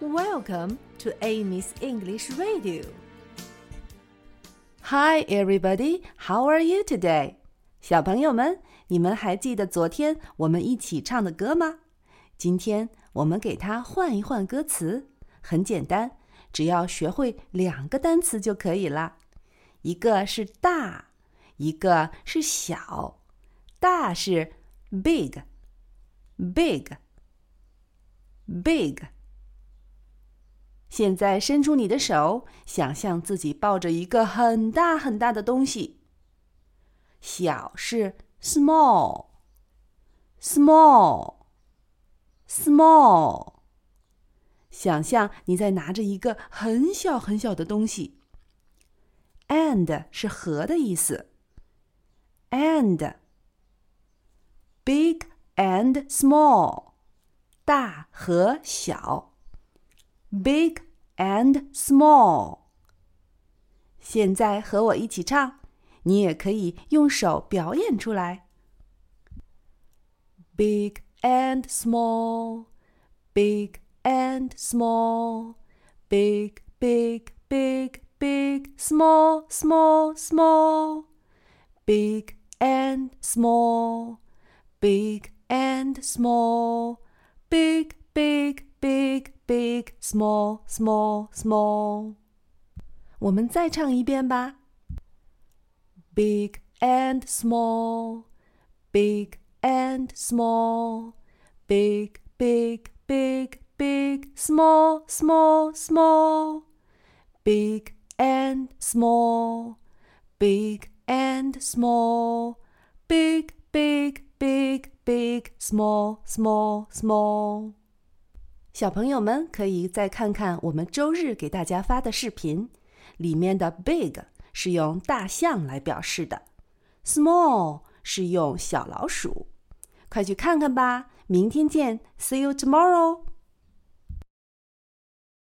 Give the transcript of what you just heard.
Welcome to Amy's English Radio. Hi, everybody. How are you today? 小朋友们，你们还记得昨天我们一起唱的歌吗？今天我们给它换一换歌词，很简单，只要学会两个单词就可以了。一个是大，一个是小。大是 big，big，big。现在伸出你的手，想象自己抱着一个很大很大的东西。小是 small，small，small。想象你在拿着一个很小很小的东西。and 是和的意思。and big and small，大和小。big and small。现在和我一起唱，你也可以用手表演出来。Big and small, big and small, big, big, big, big, small, small, small, big and small, big and small, big, big, big, big, small, small, small。我们再唱一遍吧。Big and small, big and small, big, big, big, big, small, small, small, big and small, big and small, big, big, big, big, small, small, small。 小朋友们可以再看看我们周日给大家发的视频，里面的 big 是用大象来表示的，small 是用小老鼠。快去看看吧！明天见，See you tomorrow。